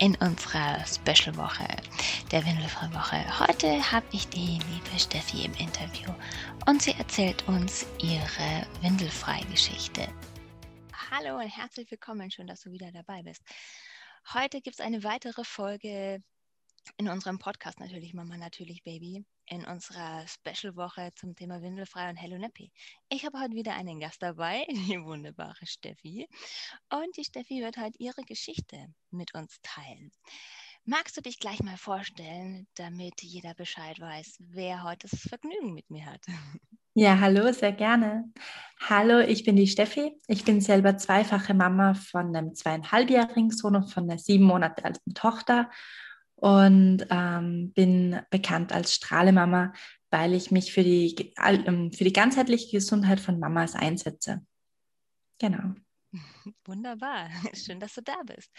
in unserer Special-Woche, der Windelfrei-Woche. Heute habe ich die liebe Steffi im Interview und sie erzählt uns ihre Windelfrei-Geschichte. Hallo und herzlich willkommen, schön, dass du wieder dabei bist. Heute gibt es eine weitere Folge in unserem Podcast natürlich Mama natürlich Baby in unserer Special-Woche zum Thema Windelfrei und Hello Nappy. Ich habe heute wieder einen Gast dabei, die wunderbare Steffi. Und die Steffi wird heute ihre Geschichte mit uns teilen. Magst du dich gleich mal vorstellen, damit jeder Bescheid weiß, wer heute das Vergnügen mit mir hat? Ja, hallo, sehr gerne. Hallo, ich bin die Steffi. Ich bin selber zweifache Mama von einem zweieinhalbjährigen Sohn und von einer sieben Monate alten Tochter und ähm, bin bekannt als Strahlemama, weil ich mich für die, ähm, für die ganzheitliche Gesundheit von Mamas einsetze. Genau. Wunderbar, schön, dass du da bist.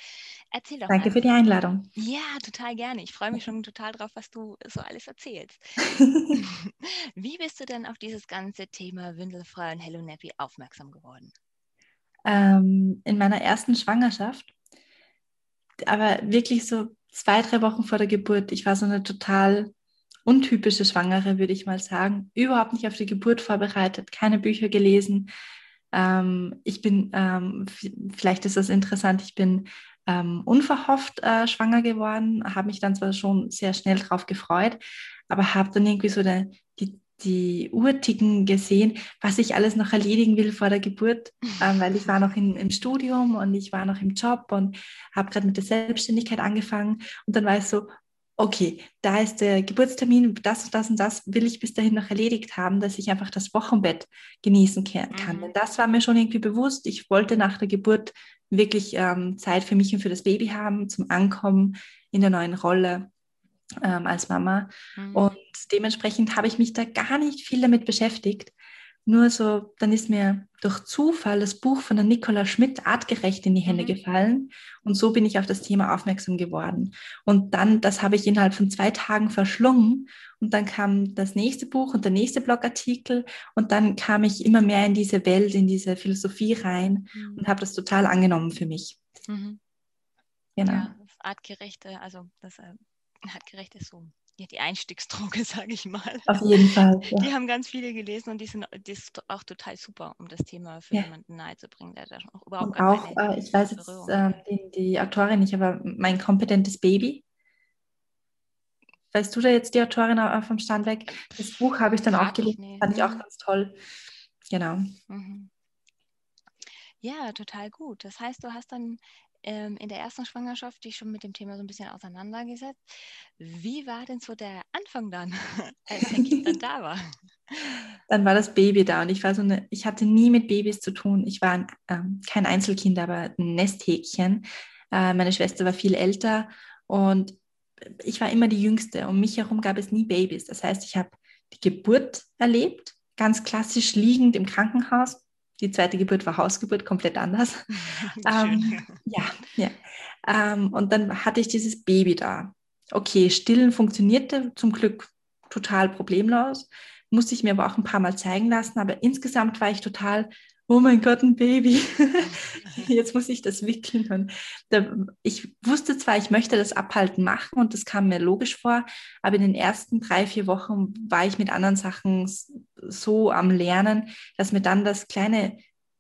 Erzähl doch Danke mal. für die Einladung. Ja, total gerne. Ich freue mich schon total drauf, was du so alles erzählst. Wie bist du denn auf dieses ganze Thema Windelfrei und Hello Nappy aufmerksam geworden? Ähm, in meiner ersten Schwangerschaft, aber wirklich so zwei, drei Wochen vor der Geburt. Ich war so eine total untypische Schwangere, würde ich mal sagen. Überhaupt nicht auf die Geburt vorbereitet, keine Bücher gelesen. Ähm, ich bin, ähm, vielleicht ist das interessant, ich bin ähm, unverhofft äh, schwanger geworden, habe mich dann zwar schon sehr schnell darauf gefreut, aber habe dann irgendwie so der, die, die Uhrticken gesehen, was ich alles noch erledigen will vor der Geburt, ähm, weil ich war noch in, im Studium und ich war noch im Job und habe gerade mit der Selbstständigkeit angefangen und dann war es so, okay, da ist der Geburtstermin, das und das und das will ich bis dahin noch erledigt haben, dass ich einfach das Wochenbett genießen kann. Mhm. Denn das war mir schon irgendwie bewusst. Ich wollte nach der Geburt wirklich ähm, Zeit für mich und für das Baby haben, zum Ankommen in der neuen Rolle ähm, als Mama. Mhm. Und dementsprechend habe ich mich da gar nicht viel damit beschäftigt. Nur so, dann ist mir durch Zufall das Buch von der Nicola Schmidt artgerecht in die Hände mhm. gefallen. Und so bin ich auf das Thema aufmerksam geworden. Und dann, das habe ich innerhalb von zwei Tagen verschlungen. Und dann kam das nächste Buch und der nächste Blogartikel. Und dann kam ich immer mehr in diese Welt, in diese Philosophie rein mhm. und habe das total angenommen für mich. Mhm. Genau. Ja, das artgerechte, also das äh, artgerecht ist so ja, die Einstiegsdroge, sage ich mal. Auf jeden Fall. Ja. Die haben ganz viele gelesen und die sind die ist auch total super, um das Thema für ja. jemanden nahezubringen, der da auch überhaupt und auch, äh, ich weiß jetzt äh, die, die, Autorin nicht, aber mein kompetentes Baby. Weißt du da jetzt die Autorin vom Stand weg? Das Buch habe ich dann Frag auch gelesen, nee. fand ich auch mhm. ganz toll. Genau. Mhm. Ja, total gut. Das heißt, du hast dann ähm, in der ersten Schwangerschaft dich schon mit dem Thema so ein bisschen auseinandergesetzt. Wie war denn so der Anfang dann, als dein Kind dann da war? Dann war das Baby da und ich war so eine, ich hatte nie mit Babys zu tun. Ich war ein, ähm, kein Einzelkind, aber ein Nesthäkchen. Äh, meine Schwester war viel älter und ich war immer die Jüngste. Um mich herum gab es nie Babys. Das heißt, ich habe die Geburt erlebt, ganz klassisch liegend im Krankenhaus die zweite Geburt war Hausgeburt, komplett anders. ähm, ja, ja. Ähm, und dann hatte ich dieses Baby da. Okay, stillen funktionierte zum Glück total problemlos. Musste ich mir aber auch ein paar Mal zeigen lassen. Aber insgesamt war ich total oh mein Gott, ein Baby. Jetzt muss ich das wickeln. Und da, ich wusste zwar, ich möchte das Abhalten machen und das kam mir logisch vor, aber in den ersten drei, vier Wochen war ich mit anderen Sachen so am Lernen, dass mir dann das kleine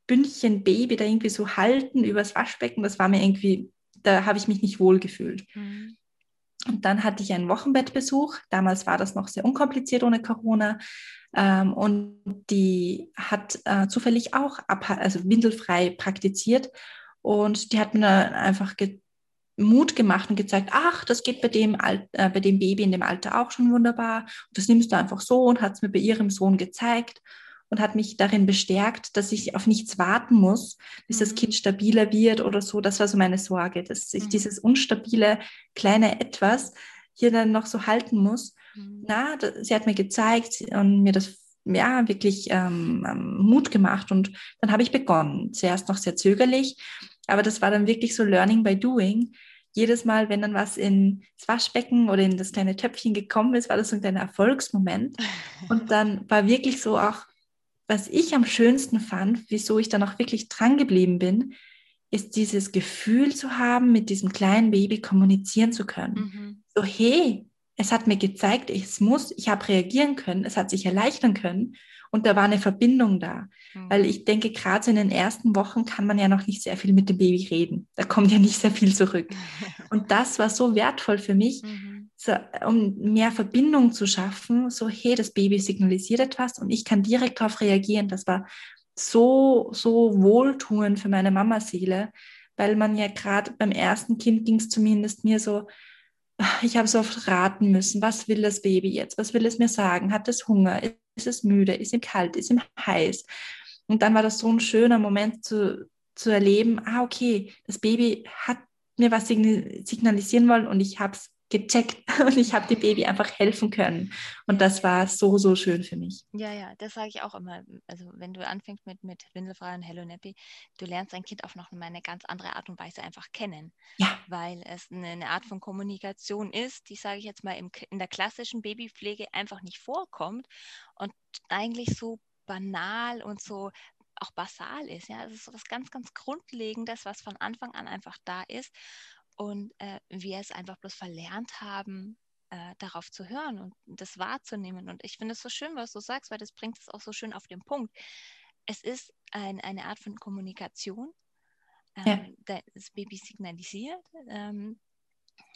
Bündchen Baby da irgendwie so halten übers Waschbecken, das war mir irgendwie, da habe ich mich nicht wohl gefühlt. Mhm. Und dann hatte ich einen Wochenbettbesuch. Damals war das noch sehr unkompliziert ohne Corona. Ähm, und die hat äh, zufällig auch also windelfrei praktiziert. Und die hat mir einfach Mut gemacht und gezeigt, ach, das geht bei dem, Al äh, bei dem Baby in dem Alter auch schon wunderbar. Und das nimmst du einfach so und hat es mir bei ihrem Sohn gezeigt. Und hat mich darin bestärkt, dass ich auf nichts warten muss, bis mhm. das Kind stabiler wird oder so. Das war so meine Sorge, dass ich mhm. dieses unstabile kleine Etwas hier dann noch so halten muss. Mhm. Na, sie hat mir gezeigt und mir das ja wirklich ähm, ähm, Mut gemacht und dann habe ich begonnen. Zuerst noch sehr zögerlich, aber das war dann wirklich so Learning by Doing. Jedes Mal, wenn dann was ins Waschbecken oder in das kleine Töpfchen gekommen ist, war das so ein kleiner Erfolgsmoment. Und dann war wirklich so auch, was ich am schönsten fand, wieso ich dann auch wirklich dran geblieben bin, ist dieses Gefühl zu haben, mit diesem kleinen Baby kommunizieren zu können. Mhm. So, hey, es hat mir gezeigt, es muss, ich habe reagieren können, es hat sich erleichtern können und da war eine Verbindung da. Mhm. Weil ich denke, gerade so in den ersten Wochen kann man ja noch nicht sehr viel mit dem Baby reden. Da kommt ja nicht sehr viel zurück. und das war so wertvoll für mich, mhm. So, um mehr Verbindung zu schaffen. So, hey, das Baby signalisiert etwas und ich kann direkt darauf reagieren. Das war so, so wohltuend für meine Mamaseele, weil man ja gerade beim ersten Kind ging es zumindest mir so, ich habe so oft raten müssen, was will das Baby jetzt? Was will es mir sagen? Hat es Hunger? Ist es müde? Ist ihm kalt? Ist ihm heiß? Und dann war das so ein schöner Moment zu, zu erleben, ah, okay, das Baby hat mir was signalisieren wollen und ich habe es gecheckt und ich habe dem Baby einfach helfen können. Und das war so, so schön für mich. Ja, ja, das sage ich auch immer. Also wenn du anfängst mit, mit Windelfrei und Hello Nappy, du lernst dein Kind auf noch eine ganz andere Art und Weise einfach kennen. Ja. Weil es eine, eine Art von Kommunikation ist, die, sage ich jetzt mal, im, in der klassischen Babypflege einfach nicht vorkommt und eigentlich so banal und so auch basal ist. Ja, es ist so was ganz, ganz Grundlegendes, was von Anfang an einfach da ist und äh, wir es einfach bloß verlernt haben, äh, darauf zu hören und das wahrzunehmen. Und ich finde es so schön, was du sagst, weil das bringt es auch so schön auf den Punkt. Es ist ein, eine Art von Kommunikation. Ähm, ja. Das Baby signalisiert. Ähm,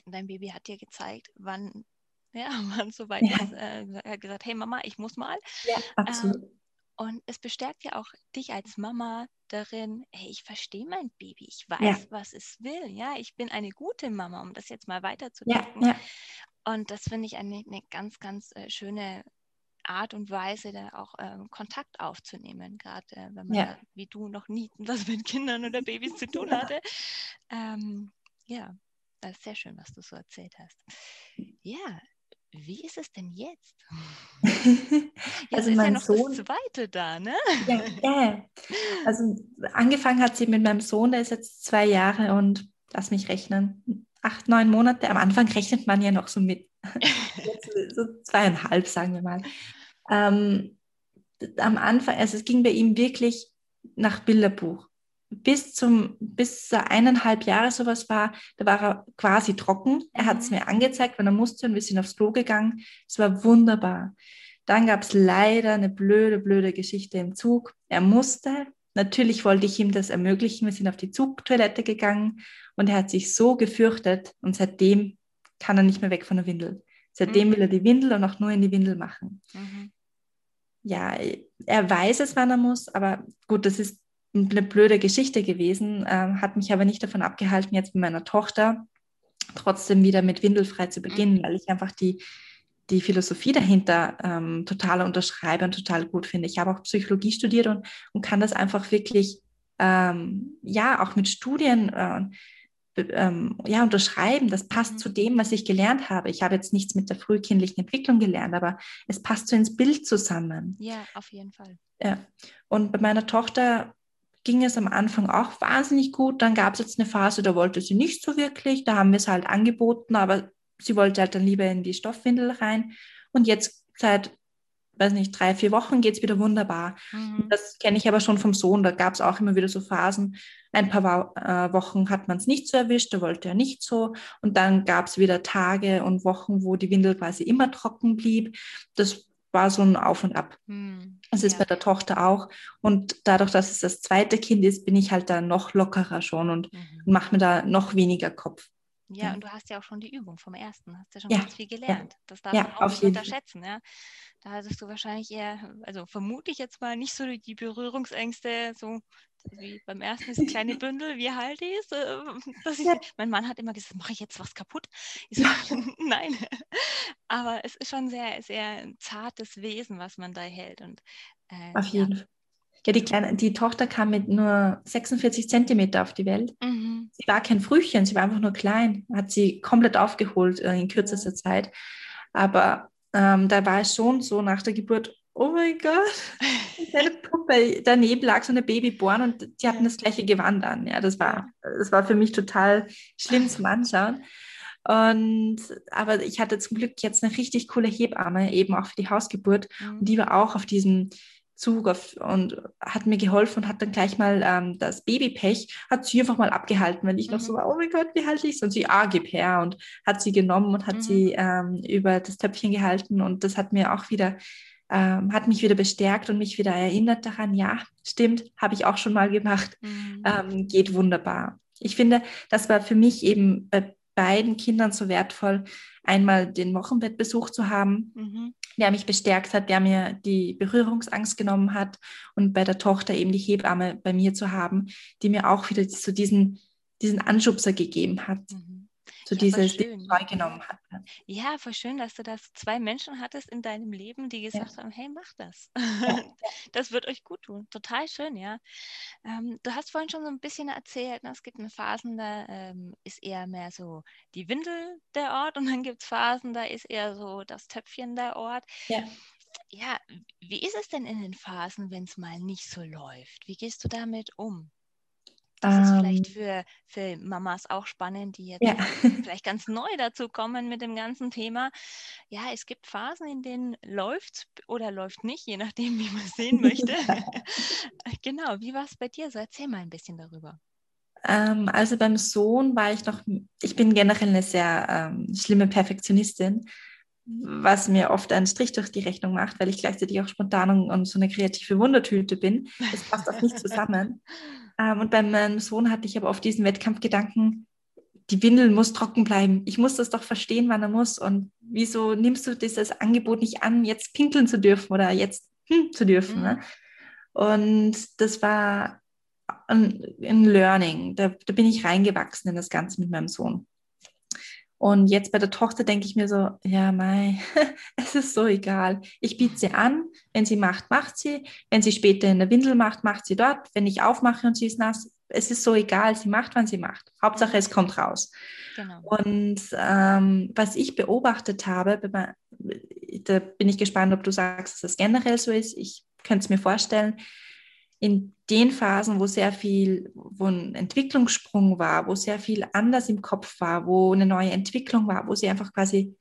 dein Baby hat dir gezeigt, wann ja, wann soweit ja. ist. Äh, er hat gesagt, hey Mama, ich muss mal. Ja, absolut. Ähm, und es bestärkt ja auch dich als Mama darin, hey, ich verstehe mein Baby, ich weiß, ja. was es will. Ja, ich bin eine gute Mama, um das jetzt mal weiterzudenken. Ja, ja. Und das finde ich eine, eine, ganz, ganz äh, schöne Art und Weise, da auch ähm, Kontakt aufzunehmen, gerade äh, wenn man, ja. wie du, noch nie was mit Kindern oder Babys zu tun hatte. Ähm, ja, das ist sehr schön, was du so erzählt hast. Ja, wie ist es denn jetzt? jetzt also ist mein ja noch Sohn, das zweite da, ne? Ja, ja. Also angefangen hat sie mit meinem Sohn, der ist jetzt zwei Jahre und lass mich rechnen, acht, neun Monate. Am Anfang rechnet man ja noch so mit. so zweieinhalb, sagen wir mal. Ähm, am Anfang, also es ging bei ihm wirklich nach Bilderbuch bis zum bis eineinhalb Jahre sowas war, da war er quasi trocken. Er hat es mhm. mir angezeigt, wenn er musste und wir sind aufs Klo gegangen. Es war wunderbar. Dann gab es leider eine blöde, blöde Geschichte im Zug. Er musste. Natürlich wollte ich ihm das ermöglichen. Wir sind auf die Zugtoilette gegangen und er hat sich so gefürchtet und seitdem kann er nicht mehr weg von der Windel. Seitdem mhm. will er die Windel und auch nur in die Windel machen. Mhm. Ja, er weiß es, wann er muss, aber gut, das ist eine blöde Geschichte gewesen, äh, hat mich aber nicht davon abgehalten, jetzt mit meiner Tochter trotzdem wieder mit Windelfrei zu beginnen, mhm. weil ich einfach die, die Philosophie dahinter ähm, total unterschreibe und total gut finde. Ich habe auch Psychologie studiert und, und kann das einfach wirklich, ähm, ja, auch mit Studien äh, ähm, ja, unterschreiben. Das passt mhm. zu dem, was ich gelernt habe. Ich habe jetzt nichts mit der frühkindlichen Entwicklung gelernt, aber es passt so ins Bild zusammen. Ja, auf jeden Fall. Ja. Und bei meiner Tochter ging es am Anfang auch wahnsinnig gut. Dann gab es jetzt eine Phase, da wollte sie nicht so wirklich. Da haben wir es halt angeboten, aber sie wollte halt dann lieber in die Stoffwindel rein. Und jetzt seit, weiß nicht, drei, vier Wochen geht es wieder wunderbar. Mhm. Das kenne ich aber schon vom Sohn. Da gab es auch immer wieder so Phasen. Ein paar äh, Wochen hat man es nicht so erwischt, da wollte er nicht so. Und dann gab es wieder Tage und Wochen, wo die Windel quasi immer trocken blieb. Das war so ein Auf und Ab. Hm, das ist ja. bei der Tochter auch. Und dadurch, dass es das zweite Kind ist, bin ich halt da noch lockerer schon und mhm. mache mir da noch weniger Kopf. Ja, ja, und du hast ja auch schon die Übung vom ersten, hast ja schon ja, ganz viel gelernt. Ja, das darf man auch nicht unterschätzen. Ja. Da hattest du wahrscheinlich eher, also vermute ich jetzt mal, nicht so die Berührungsängste, so Wie beim ersten ist ein kleine Bündel, wie halte ich es? Ja. Mein Mann hat immer gesagt, mache ich jetzt was kaputt? Ich so, nein. Aber es ist schon sehr, sehr zartes Wesen, was man da hält. Und, äh, Auf jeden ja. Fall. Ja, die, kleine, die Tochter kam mit nur 46 Zentimeter auf die Welt. Mhm. Sie war kein Frühchen, sie war einfach nur klein. Hat sie komplett aufgeholt äh, in kürzester. Zeit. Aber ähm, da war es schon so nach der Geburt, oh mein Gott, eine Puppe. Daneben lag so eine Babyborn und die hatten das gleiche Gewand an. Ja, das war, das war für mich total schlimm zum Anschauen. Und aber ich hatte zum Glück jetzt eine richtig coole Hebamme, eben auch für die Hausgeburt. Mhm. Und die war auch auf diesem Zug auf, und hat mir geholfen und hat dann gleich mal ähm, das Babypech, hat sie einfach mal abgehalten, wenn ich mhm. noch so mhm. war, oh mein Gott, wie halte ich es? Und sie, ah, gib her und hat sie genommen und hat mhm. sie ähm, über das Töpfchen gehalten und das hat mir auch wieder, ähm, hat mich wieder bestärkt und mich wieder erinnert daran, ja, stimmt, habe ich auch schon mal gemacht, mhm. Ähm, geht wunderbar. Ich finde, das war für mich eben bei beiden Kindern so wertvoll, einmal den Wochenbettbesuch zu haben, mhm. der mich bestärkt hat, der mir die Berührungsangst genommen hat und bei der Tochter eben die Hebamme bei mir zu haben, die mir auch wieder so diesen, diesen Anschubser gegeben hat. Mhm so ja, dieses neu genommen hat. Ja, voll schön, dass du das zwei Menschen hattest in deinem Leben, die gesagt ja. haben, hey, mach das. Ja. das wird euch gut tun. Total schön, ja. Ähm, du hast vorhin schon so ein bisschen erzählt, ne, es gibt eine Phasen, da ähm, ist eher mehr so die Windel der Ort und dann gibt es Phasen, da ist eher so das Töpfchen der Ort. Ja. Ja, wie ist es denn in den Phasen, wenn es mal nicht so läuft? Wie gehst du damit um? Das ist vielleicht ähm. für, für Mamas auch spannend, die jetzt ja. vielleicht ganz neu dazu kommen mit dem ganzen Thema. Ja, es gibt Phasen, in denen läuft oder läuft nicht, je nachdem, wie man es sehen möchte. genau, wie war es bei dir? So erzähl mal ein bisschen darüber. Ähm, also beim Sohn war ich noch, ich bin generell eine sehr ähm, schlimme Perfektionistin was mir oft einen Strich durch die Rechnung macht, weil ich gleichzeitig auch spontan und so eine kreative Wundertüte bin. Das passt auch nicht zusammen. Ähm, und bei meinem Sohn hatte ich aber oft diesen Wettkampfgedanken, die Windel muss trocken bleiben. Ich muss das doch verstehen, wann er muss. Und wieso nimmst du dieses Angebot nicht an, jetzt pinkeln zu dürfen oder jetzt hm, zu dürfen? Ne? Mhm. Ne? Und das war ein, ein Learning. Da, da bin ich reingewachsen in das Ganze mit meinem Sohn. Und jetzt bei der Tochter denke ich mir so, ja, mei, es ist so egal. Ich biete sie an, wenn sie macht, macht sie. Wenn sie später in der Windel macht, macht sie dort. Wenn ich aufmache und sie ist nass, es ist so egal, sie macht, wann sie macht. Hauptsache, es kommt raus. Genau. Und ähm, was ich beobachtet habe, da bin ich gespannt, ob du sagst, dass das generell so ist. Ich könnte es mir vorstellen, in den Phasen, wo sehr viel, wo ein Entwicklungssprung war, wo sehr viel anders im Kopf war, wo eine neue Entwicklung war, wo sie einfach quasi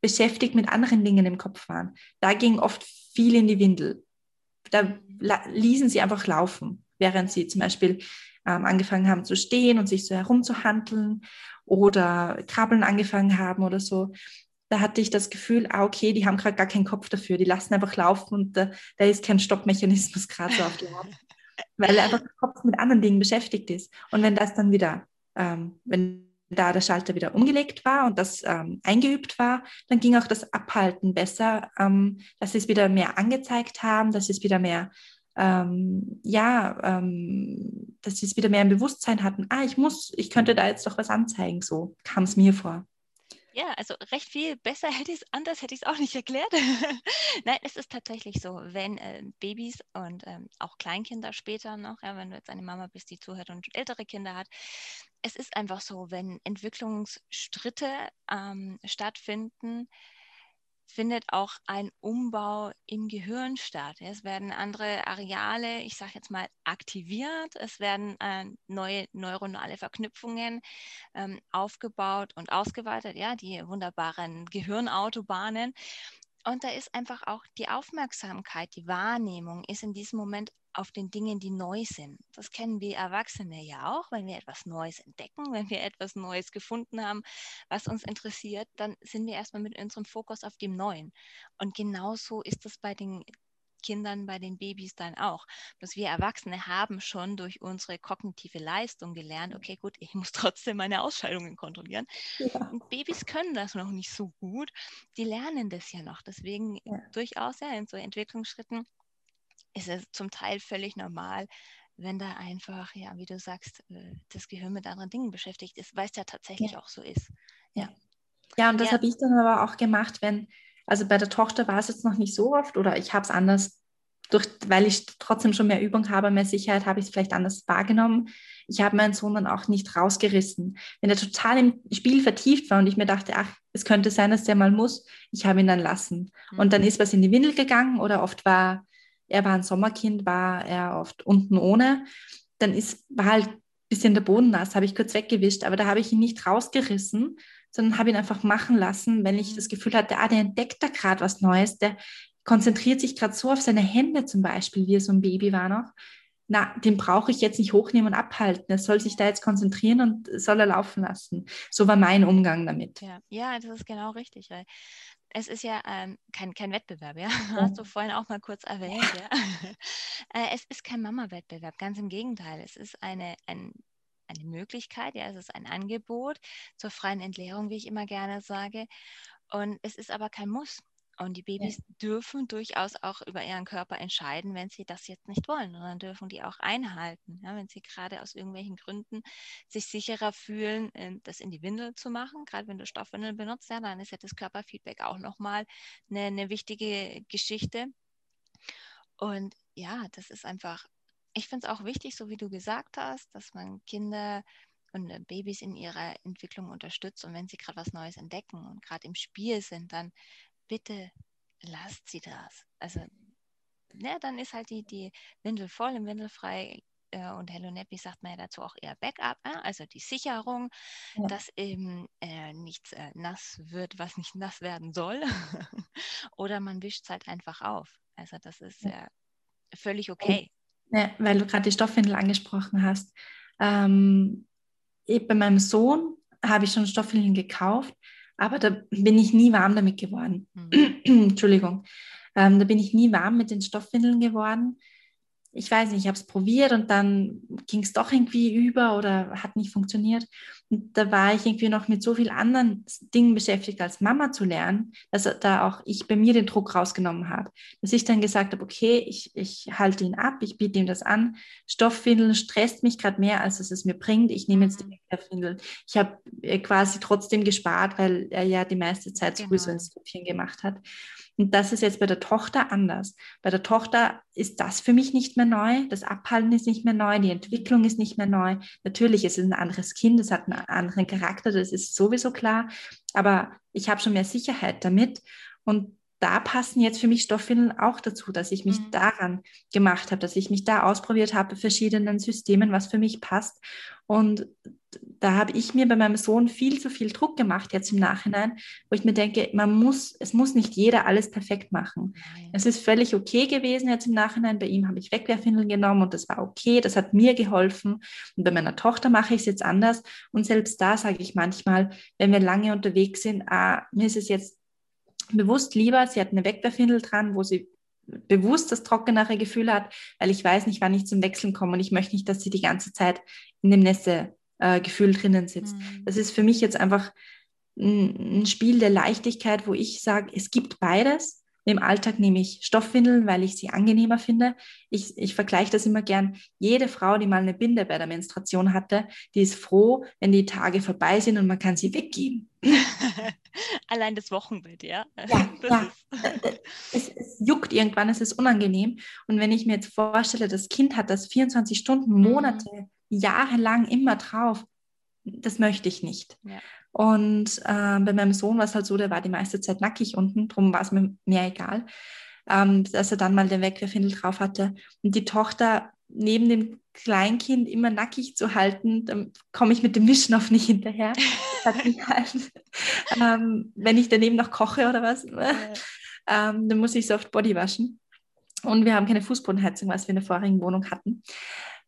beschäftigt mit anderen Dingen im Kopf waren, da ging oft viel in die Windel. Da ließen sie einfach laufen, während sie zum Beispiel ähm, angefangen haben zu stehen und sich so herumzuhandeln oder krabbeln angefangen haben oder so da hatte ich das Gefühl, ah, okay, die haben gerade gar keinen Kopf dafür, die lassen einfach laufen und da, da ist kein Stoppmechanismus gerade so auf dem Ort, weil einfach der Kopf mit anderen Dingen beschäftigt ist. Und wenn das dann wieder, ähm, wenn da der Schalter wieder umgelegt war und das ähm, eingeübt war, dann ging auch das Abhalten besser, ähm, dass sie es wieder mehr angezeigt haben, dass sie es wieder mehr, ähm, ja, ähm, dass sie es wieder mehr im Bewusstsein hatten. Ah, ich muss, ich könnte da jetzt doch was anzeigen. So kam es mir vor. Ja, also recht viel besser hätte ich es, anders hätte ich es auch nicht erklärt. Nein, es ist tatsächlich so, wenn äh, Babys und ähm, auch Kleinkinder später noch, ja, wenn du jetzt eine Mama bist, die zuhört und ältere Kinder hat, es ist einfach so, wenn Entwicklungsstritte ähm, stattfinden, findet auch ein Umbau im Gehirn statt. Es werden andere Areale, ich sage jetzt mal, aktiviert. Es werden äh, neue neuronale Verknüpfungen ähm, aufgebaut und ausgeweitet. Ja, die wunderbaren Gehirnautobahnen. Und da ist einfach auch die Aufmerksamkeit, die Wahrnehmung ist in diesem Moment auf den Dingen, die neu sind. Das kennen wir Erwachsene ja auch. Wenn wir etwas Neues entdecken, wenn wir etwas Neues gefunden haben, was uns interessiert, dann sind wir erstmal mit unserem Fokus auf dem Neuen. Und genauso ist es bei den Kindern, bei den Babys dann auch. Dass wir Erwachsene haben schon durch unsere kognitive Leistung gelernt, okay, gut, ich muss trotzdem meine Ausscheidungen kontrollieren. Ja. Und Babys können das noch nicht so gut. Die lernen das ja noch. Deswegen ja. durchaus ja in so Entwicklungsschritten ist es zum Teil völlig normal, wenn da einfach, ja, wie du sagst, äh, das Gehirn mit anderen Dingen beschäftigt ist, weil es ja tatsächlich ja. auch so ist. Ja. Ja, und das ja. habe ich dann aber auch gemacht, wenn, also bei der Tochter war es jetzt noch nicht so oft oder ich habe es anders durch, weil ich trotzdem schon mehr Übung habe, mehr Sicherheit, habe ich es vielleicht anders wahrgenommen. Ich habe meinen Sohn dann auch nicht rausgerissen. Wenn er total im Spiel vertieft war und ich mir dachte, ach, es könnte sein, dass der mal muss, ich habe ihn dann lassen. Mhm. Und dann ist was in die Windel gegangen oder oft war, er war ein Sommerkind, war er oft unten ohne. Dann ist, war halt ein bisschen der Boden nass, habe ich kurz weggewischt, aber da habe ich ihn nicht rausgerissen, sondern habe ihn einfach machen lassen, wenn ich mhm. das Gefühl hatte, ah, der entdeckt da gerade was Neues, der konzentriert sich gerade so auf seine Hände zum Beispiel, wie er so ein Baby war noch. Na, den brauche ich jetzt nicht hochnehmen und abhalten. Er soll sich da jetzt konzentrieren und soll er laufen lassen. So war mein Umgang damit. Ja, ja das ist genau richtig, weil es ist ja ähm, kein, kein Wettbewerb, ja? ja. Hast du vorhin auch mal kurz erwähnt, ja. äh, es ist kein Mama-Wettbewerb, ganz im Gegenteil. Es ist eine, ein, eine Möglichkeit, ja, es ist ein Angebot zur freien Entleerung, wie ich immer gerne sage. Und es ist aber kein Muss. Und die Babys ja. dürfen durchaus auch über ihren Körper entscheiden, wenn sie das jetzt nicht wollen. Und dann dürfen die auch einhalten. Ja, wenn sie gerade aus irgendwelchen Gründen sich sicherer fühlen, ähm, das in die Windel zu machen. Gerade wenn du Stoffwindeln benutzt, ja, dann ist ja das Körperfeedback auch nochmal eine, eine wichtige Geschichte. Und ja, das ist einfach, ich finde es auch wichtig, so wie du gesagt hast, dass man Kinder und äh, Babys in ihrer Entwicklung unterstützt. Und wenn sie gerade was Neues entdecken und gerade im Spiel sind, dann bitte lasst sie das. Also, ja, dann ist halt die, die Windel voll im Windel frei. Äh, und Hello Nappy sagt man ja dazu auch eher Backup, äh, also die Sicherung, ja. dass eben äh, nichts äh, nass wird, was nicht nass werden soll. Oder man wischt es halt einfach auf. Also das ist ja. völlig okay. Ja, weil du gerade die Stoffwindel angesprochen hast. Ähm, bei meinem Sohn habe ich schon Stoffwindeln gekauft aber da bin ich nie warm damit geworden. Mhm. Entschuldigung. Ähm, da bin ich nie warm mit den Stoffwindeln geworden, ich weiß nicht, ich habe es probiert und dann ging es doch irgendwie über oder hat nicht funktioniert. Und da war ich irgendwie noch mit so vielen anderen Dingen beschäftigt, als Mama zu lernen, dass da auch ich bei mir den Druck rausgenommen habe. Dass ich dann gesagt habe, okay, ich, ich halte ihn ab, ich biete ihm das an. Stoffwindeln stresst mich gerade mehr, als es es mir bringt. Ich nehme jetzt die mhm. Stoffwindeln. Ich habe äh, quasi trotzdem gespart, weil er ja die meiste Zeit genau. sowieso ins Stübchen gemacht hat. Und das ist jetzt bei der Tochter anders. Bei der Tochter ist das für mich nicht mehr neu, das Abhalten ist nicht mehr neu, die Entwicklung ist nicht mehr neu. Natürlich ist es ein anderes Kind, es hat einen anderen Charakter, das ist sowieso klar, aber ich habe schon mehr Sicherheit damit. Und da passen jetzt für mich Stoffwindeln auch dazu, dass ich mich mhm. daran gemacht habe, dass ich mich da ausprobiert habe, verschiedenen Systemen, was für mich passt. Und da habe ich mir bei meinem Sohn viel zu viel Druck gemacht jetzt im Nachhinein, wo ich mir denke, man muss, es muss nicht jeder alles perfekt machen. Es ist völlig okay gewesen jetzt im Nachhinein. Bei ihm habe ich Wegwerfwindeln genommen und das war okay, das hat mir geholfen. Und bei meiner Tochter mache ich es jetzt anders. Und selbst da sage ich manchmal, wenn wir lange unterwegs sind, ah, mir ist es jetzt bewusst lieber, sie hat eine Wegwerfwindel dran, wo sie bewusst das trockenere Gefühl hat, weil ich weiß nicht, wann ich zum Wechseln komme und ich möchte nicht, dass sie die ganze Zeit in dem Nässe äh, Gefühl drinnen sitzt. Mhm. Das ist für mich jetzt einfach ein, ein Spiel der Leichtigkeit, wo ich sage, es gibt beides. Im Alltag nehme ich Stoffwindeln, weil ich sie angenehmer finde. Ich, ich vergleiche das immer gern. Jede Frau, die mal eine Binde bei der Menstruation hatte, die ist froh, wenn die Tage vorbei sind und man kann sie weggeben. Allein das Wochenbett, ja. Ja, ja. Es, es, juckt irgendwann, es ist unangenehm. Und wenn ich mir jetzt vorstelle, das Kind hat das 24 Stunden, mhm. Monate, jahrelang immer drauf. Das möchte ich nicht. Ja. Und äh, bei meinem Sohn war es halt so, der war die meiste Zeit nackig unten, darum war es mir mehr egal, ähm, dass er dann mal den Wegwerfwindel drauf hatte. Und die Tochter neben dem Kleinkind immer nackig zu halten, dann komme ich mit dem Mischen auf nicht hinterher. halt, ähm, wenn ich daneben noch koche oder was, ja. ähm, dann muss ich so oft Body waschen. Und wir haben keine Fußbodenheizung, was wir in der vorigen Wohnung hatten.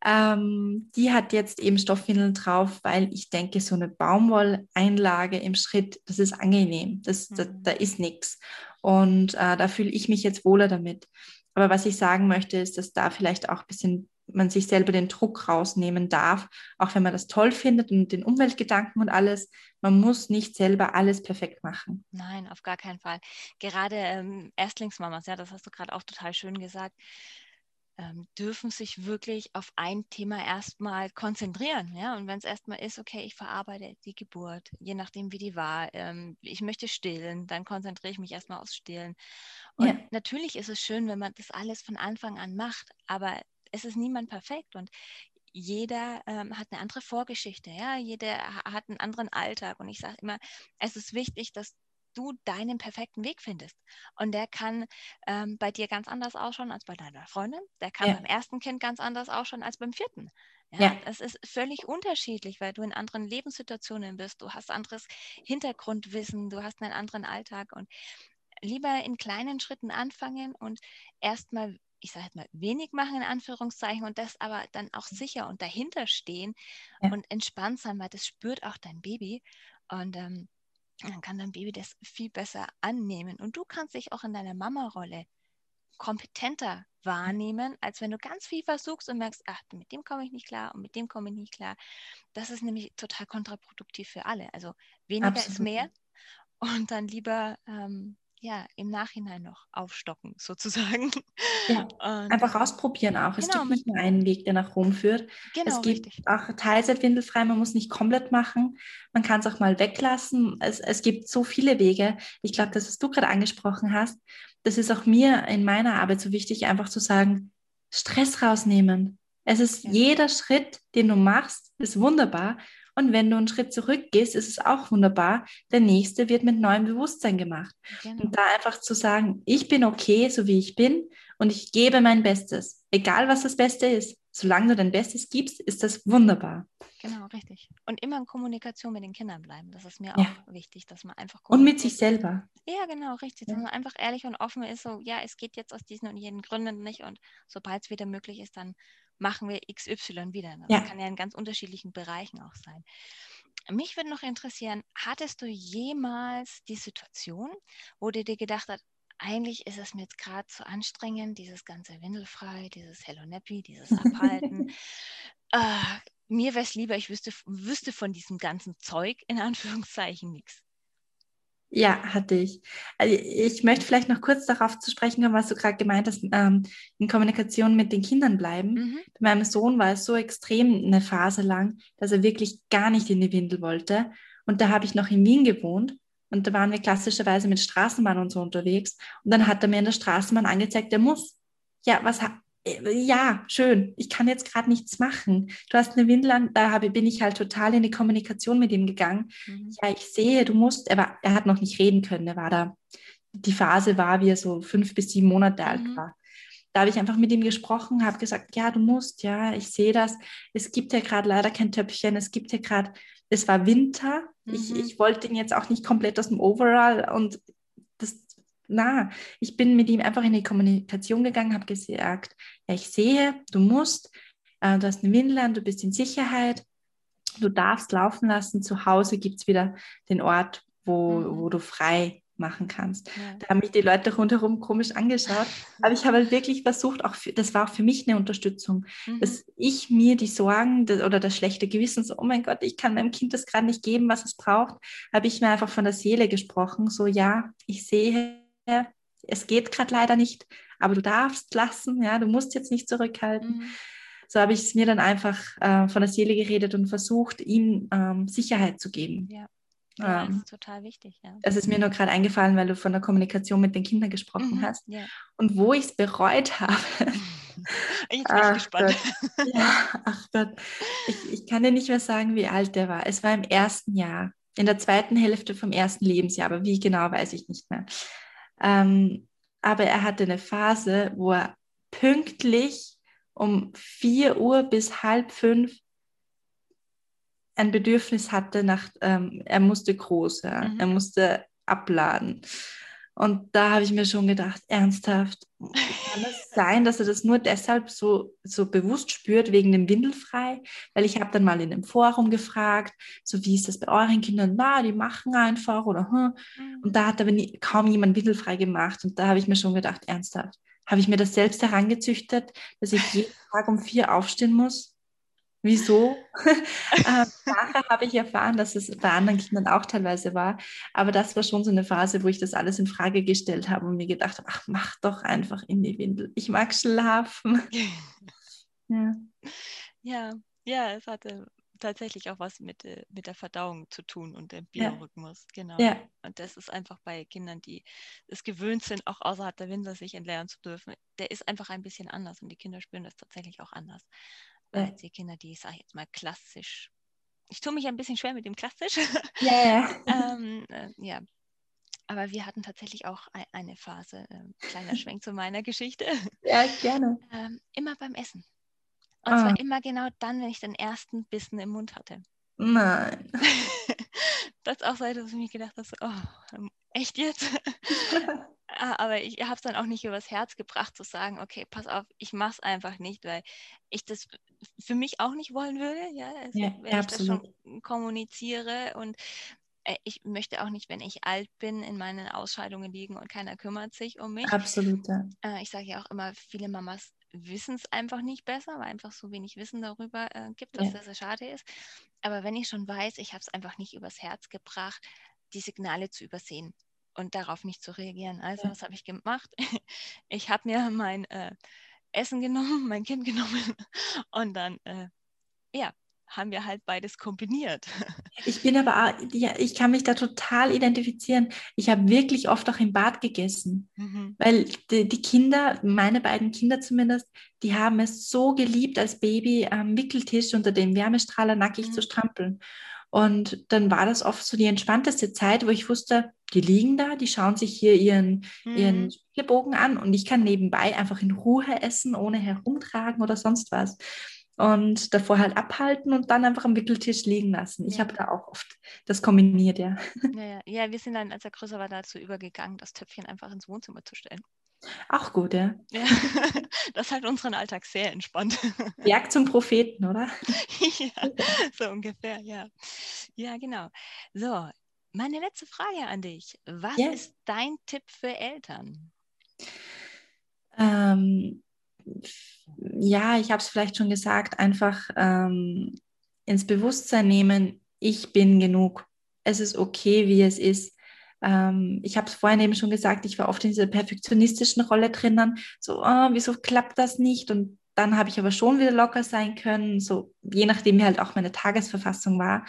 Ähm, die hat jetzt eben Stoffwindeln drauf, weil ich denke, so eine Baumwolleinlage im Schritt, das ist angenehm. Das, mhm. da, da ist nichts. Und äh, da fühle ich mich jetzt wohler damit. Aber was ich sagen möchte, ist, dass da vielleicht auch ein bisschen man sich selber den Druck rausnehmen darf, auch wenn man das toll findet und den Umweltgedanken und alles. Man muss nicht selber alles perfekt machen. Nein, auf gar keinen Fall. Gerade ähm, Erstlingsmamas, ja, das hast du gerade auch total schön gesagt ähm, dürfen sich wirklich auf ein Thema erstmal konzentrieren. Ja? Und wenn es erstmal ist, okay, ich verarbeite die Geburt, je nachdem, wie die war, ähm, ich möchte stillen, dann konzentriere ich mich erstmal aufs Stillen. Und ja. natürlich ist es schön, wenn man das alles von Anfang an macht, aber es ist niemand perfekt. Und jeder ähm, hat eine andere Vorgeschichte, ja, jeder hat einen anderen Alltag. Und ich sage immer, es ist wichtig, dass du deinen perfekten Weg findest. Und der kann ähm, bei dir ganz anders ausschauen als bei deiner Freundin. Der kann ja. beim ersten Kind ganz anders ausschauen als beim vierten. Ja, ja. Es ist völlig unterschiedlich, weil du in anderen Lebenssituationen bist. Du hast anderes Hintergrundwissen, du hast einen anderen Alltag und lieber in kleinen Schritten anfangen und erstmal ich sage mal, wenig machen in Anführungszeichen und das aber dann auch sicher und dahinter stehen ja. und entspannt sein, weil das spürt auch dein Baby. Und ähm, dann kann dein Baby das viel besser annehmen. Und du kannst dich auch in deiner Mama-Rolle kompetenter wahrnehmen, als wenn du ganz viel versuchst und merkst, ach, mit dem komme ich nicht klar und mit dem komme ich nicht klar. Das ist nämlich total kontraproduktiv für alle. Also weniger Absolut. ist mehr und dann lieber ähm, ja, im Nachhinein noch aufstocken, sozusagen. Ja, einfach ausprobieren auch. Es genau, gibt nicht nur einen Weg, der nach Rom führt. Genau, es gibt richtig. auch Teilzeitwindelfrei, man muss nicht komplett machen. Man kann es auch mal weglassen. Es, es gibt so viele Wege. Ich glaube, das, was du gerade angesprochen hast, das ist auch mir in meiner Arbeit so wichtig, einfach zu sagen, Stress rausnehmen. Es ist ja. jeder Schritt, den du machst, ist wunderbar. Und wenn du einen Schritt zurückgehst, ist es auch wunderbar. Der nächste wird mit neuem Bewusstsein gemacht. Genau. Und da einfach zu sagen, ich bin okay, so wie ich bin und ich gebe mein Bestes. Egal, was das Beste ist. Solange du dein Bestes gibst, ist das wunderbar. Genau, richtig. Und immer in Kommunikation mit den Kindern bleiben. Das ist mir ja. auch wichtig, dass man einfach. Und mit sich selber. Ja, genau, richtig. Ja. Dass man einfach ehrlich und offen ist, so, ja, es geht jetzt aus diesen und jenen Gründen nicht. Und sobald es wieder möglich ist, dann machen wir XY wieder. Das ja. kann ja in ganz unterschiedlichen Bereichen auch sein. Mich würde noch interessieren, hattest du jemals die Situation, wo du dir gedacht hast, eigentlich ist es mir jetzt gerade zu anstrengend, dieses ganze Windelfrei, dieses Hello Nappy, dieses Abhalten. äh, mir wäre es lieber, ich wüsste, wüsste von diesem ganzen Zeug in Anführungszeichen nichts. Ja, hatte ich. Also ich möchte vielleicht noch kurz darauf zu sprechen kommen, was du gerade gemeint hast, ähm, in Kommunikation mit den Kindern bleiben. Mhm. Bei meinem Sohn war es so extrem eine Phase lang, dass er wirklich gar nicht in die Windel wollte. Und da habe ich noch in Wien gewohnt und da waren wir klassischerweise mit Straßenbahn und so unterwegs. Und dann hat er mir in der Straßenbahn angezeigt, er muss. Ja, was, ja, schön, ich kann jetzt gerade nichts machen. Du hast eine Windel an, da habe, bin ich halt total in die Kommunikation mit ihm gegangen. Mhm. Ja, ich sehe, du musst, er, war, er hat noch nicht reden können, er war da, die Phase war, wie er so fünf bis sieben Monate mhm. alt war. Da habe ich einfach mit ihm gesprochen, habe gesagt, ja, du musst, ja, ich sehe das. Es gibt ja gerade leider kein Töpfchen, es gibt ja gerade, es war Winter. Mhm. Ich, ich wollte ihn jetzt auch nicht komplett aus dem Overall und na, ich bin mit ihm einfach in die Kommunikation gegangen, habe gesagt, ja, ich sehe, du musst, äh, du hast eine Windel an, du bist in Sicherheit, du darfst laufen lassen, zu Hause gibt es wieder den Ort, wo, mhm. wo du frei machen kannst. Ja. Da haben mich die Leute rundherum komisch angeschaut, aber ich habe halt wirklich versucht, auch für, das war auch für mich eine Unterstützung, mhm. dass ich mir die Sorgen oder das schlechte Gewissen, so, oh mein Gott, ich kann meinem Kind das gerade nicht geben, was es braucht, habe ich mir einfach von der Seele gesprochen, so ja, ich sehe, es geht gerade leider nicht, aber du darfst lassen, ja, du musst jetzt nicht zurückhalten. Mhm. So habe ich es mir dann einfach äh, von der Seele geredet und versucht, ihm ähm, Sicherheit zu geben. Ja. Ja, ähm, das ist total wichtig. Ja. Es ist mir nur gerade eingefallen, weil du von der Kommunikation mit den Kindern gesprochen mhm, hast. Ja. Und wo ich es bereut habe. Jetzt bin ich gespannt. Gott. Ja, ach Gott. Ich, ich kann dir nicht mehr sagen, wie alt der war. Es war im ersten Jahr, in der zweiten Hälfte vom ersten Lebensjahr, aber wie genau, weiß ich nicht mehr. Ähm, aber er hatte eine Phase, wo er pünktlich um 4 Uhr bis halb fünf ein Bedürfnis hatte nach, ähm, er musste groß, ja? Mhm. er musste abladen. Und da habe ich mir schon gedacht, ernsthaft, kann es sein, dass er das nur deshalb so, so bewusst spürt, wegen dem Windelfrei? Weil ich habe dann mal in dem Forum gefragt, so wie ist das bei euren Kindern? Na, die machen einfach oder hm. Mhm. Und da hat aber nie, kaum jemand Windelfrei gemacht. Und da habe ich mir schon gedacht, ernsthaft, habe ich mir das selbst herangezüchtet, dass ich jeden Tag um vier aufstehen muss? Wieso. äh, nachher habe ich erfahren, dass es bei anderen Kindern auch teilweise war. Aber das war schon so eine Phase, wo ich das alles in Frage gestellt habe und mir gedacht habe, ach, mach doch einfach in die Windel. Ich mag schlafen. ja. ja, ja, es hatte tatsächlich auch was mit, äh, mit der Verdauung zu tun und dem Biorhythmus. Ja. Genau. Ja. Und das ist einfach bei Kindern, die es gewöhnt sind, auch außerhalb der Windel sich entleeren zu dürfen, der ist einfach ein bisschen anders und die Kinder spüren das tatsächlich auch anders. Als die Kinder, die, ich sage jetzt mal, klassisch. Ich tue mich ein bisschen schwer mit dem klassisch. Ja, ja. ähm, äh, ja. Aber wir hatten tatsächlich auch eine Phase, äh, kleiner Schwenk zu meiner Geschichte. Ja, gerne. Ähm, immer beim Essen. Und ah. zwar immer genau dann, wenn ich den ersten Bissen im Mund hatte. Nein. das ist auch so, dass ich mir gedacht habe, oh, ähm, echt jetzt? Ah, aber ich habe es dann auch nicht übers Herz gebracht zu sagen, okay, pass auf, ich mache es einfach nicht, weil ich das für mich auch nicht wollen würde, ja, also, ja wenn absolut. ich das schon kommuniziere und äh, ich möchte auch nicht, wenn ich alt bin, in meinen Ausscheidungen liegen und keiner kümmert sich um mich. Absolut. Ja. Äh, ich sage ja auch immer, viele Mamas wissen es einfach nicht besser, weil einfach so wenig Wissen darüber äh, gibt, was ja. sehr, sehr schade ist. Aber wenn ich schon weiß, ich habe es einfach nicht übers Herz gebracht, die Signale zu übersehen und darauf nicht zu reagieren. Also, ja. was habe ich gemacht? Ich habe mir mein äh, Essen genommen, mein Kind genommen und dann, äh, ja, haben wir halt beides kombiniert. Ich bin aber, ja, ich kann mich da total identifizieren. Ich habe wirklich oft auch im Bad gegessen, mhm. weil die, die, Kinder, meine beiden Kinder zumindest, die haben es so geliebt, als Baby am Wickeltisch unter dem Wärmestrahler nackig mhm. zu strampeln. Und dann war das oft so die entspannteste Zeit, wo ich wusste, die liegen da, die schauen sich hier ihren, mhm. ihren Spielebogen an und ich kann nebenbei einfach in Ruhe essen, ohne herumtragen oder sonst was und davor halt abhalten und dann einfach am Wickeltisch liegen lassen. Ich ja. habe da auch oft das kombiniert, ja. ja. Ja, ja. wir sind dann, als er größer war, dazu übergegangen, das Töpfchen einfach ins Wohnzimmer zu stellen. Auch gut, ja. ja. Das hat unseren Alltag sehr entspannt. Jagd zum Propheten, oder? ja, so ungefähr, ja. Ja, genau. So, meine letzte Frage an dich. Was ja. ist dein Tipp für Eltern? Ähm, ja, ich habe es vielleicht schon gesagt, einfach ähm, ins Bewusstsein nehmen, ich bin genug. Es ist okay, wie es ist. Ähm, ich habe es vorhin eben schon gesagt, ich war oft in dieser perfektionistischen Rolle drinnen. So, oh, wieso klappt das nicht? Und dann habe ich aber schon wieder locker sein können, so je nachdem wie halt auch meine Tagesverfassung war.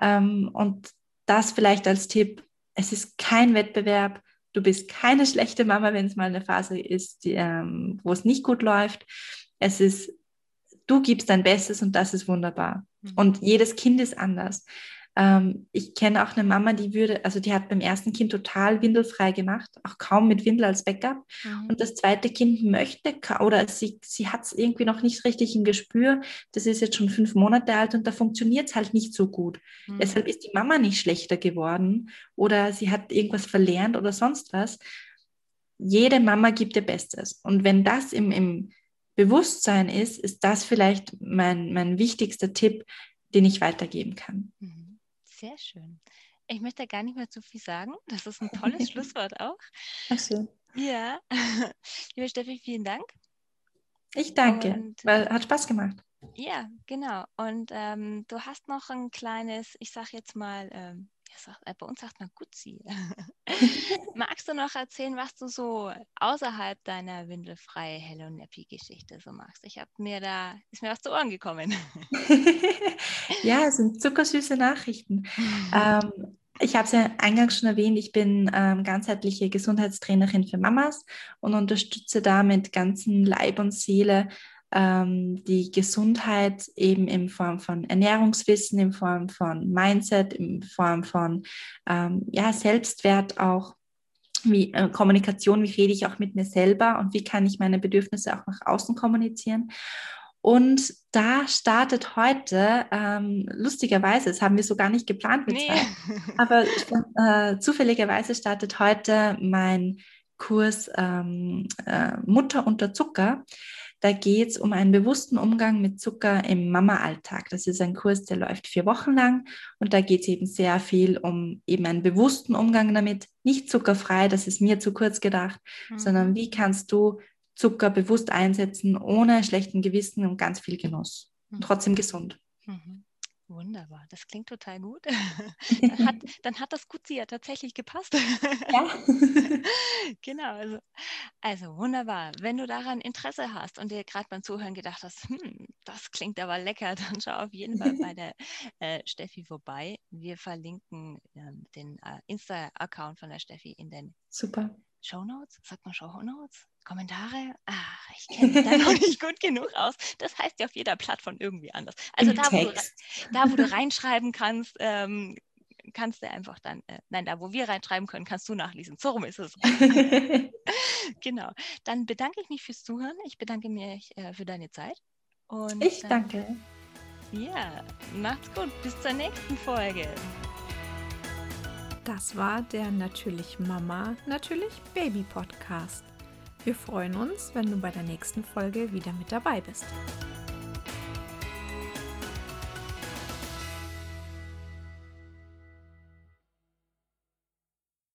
Ähm, und das vielleicht als Tipp, es ist kein Wettbewerb, Du bist keine schlechte Mama, wenn es mal eine Phase ist, die, ähm, wo es nicht gut läuft. Es ist, du gibst dein Bestes und das ist wunderbar. Mhm. Und jedes Kind ist anders. Ähm, ich kenne auch eine Mama, die würde, also die hat beim ersten Kind total windelfrei gemacht, auch kaum mit Windel als Backup. Mhm. Und das zweite Kind möchte oder sie, sie hat es irgendwie noch nicht richtig im Gespür. Das ist jetzt schon fünf Monate alt und da funktioniert es halt nicht so gut. Mhm. Deshalb ist die Mama nicht schlechter geworden oder sie hat irgendwas verlernt oder sonst was. Jede Mama gibt ihr Bestes. Und wenn das im, im Bewusstsein ist, ist das vielleicht mein, mein wichtigster Tipp, den ich weitergeben kann. Mhm. Sehr schön. Ich möchte gar nicht mehr zu viel sagen. Das ist ein tolles Schlusswort auch. Ach so. Ja. Liebe Steffi, vielen Dank. Ich danke, Und, weil hat Spaß gemacht. Ja, genau. Und ähm, du hast noch ein kleines, ich sag jetzt mal, ähm, sagt, äh, bei uns sagt man Gutzi. Magst du noch erzählen, was du so außerhalb deiner windelfreie Hello Nappy Geschichte so machst? Ich habe mir da, ist mir was zu Ohren gekommen. ja, es sind zuckersüße Nachrichten. ähm, ich habe es ja eingangs schon erwähnt, ich bin ähm, ganzheitliche Gesundheitstrainerin für Mamas und unterstütze da mit ganzen Leib und Seele ähm, die Gesundheit eben in Form von Ernährungswissen, in Form von Mindset, in Form von ähm, ja, Selbstwert auch. Wie äh, Kommunikation, wie rede ich auch mit mir selber und wie kann ich meine Bedürfnisse auch nach außen kommunizieren. Und da startet heute, ähm, lustigerweise, das haben wir so gar nicht geplant mit nee. zwei, aber äh, zufälligerweise startet heute mein Kurs ähm, äh, Mutter unter Zucker. Da geht es um einen bewussten Umgang mit Zucker im Mama-Alltag. Das ist ein Kurs, der läuft vier Wochen lang und da geht es eben sehr viel um eben einen bewussten Umgang damit. Nicht zuckerfrei, das ist mir zu kurz gedacht, mhm. sondern wie kannst du Zucker bewusst einsetzen, ohne schlechten Gewissen und ganz viel Genuss. und trotzdem gesund. Mhm. Wunderbar, das klingt total gut. dann, hat, dann hat das Gutzi ja tatsächlich gepasst. Ja. genau, also, also wunderbar. Wenn du daran Interesse hast und dir gerade beim Zuhören gedacht hast, hm, das klingt aber lecker, dann schau auf jeden Fall bei der äh, Steffi vorbei. Wir verlinken äh, den äh, Insta-Account von der Steffi in den Super. Show Notes. Sagt man Show Notes? Kommentare? Ach, ich kenne mich da noch nicht gut genug aus. Das heißt ja auf jeder Plattform irgendwie anders. Also da wo, du, da wo, du, reinschreiben kannst, ähm, kannst du einfach dann, äh, nein, da wo wir reinschreiben können, kannst du nachlesen. So rum ist es. genau. Dann bedanke ich mich fürs Zuhören. Ich bedanke mich äh, für deine Zeit. Und, ich danke. Ja, macht's gut. Bis zur nächsten Folge. Das war der Natürlich Mama, Natürlich Baby Podcast. Wir freuen uns, wenn du bei der nächsten Folge wieder mit dabei bist.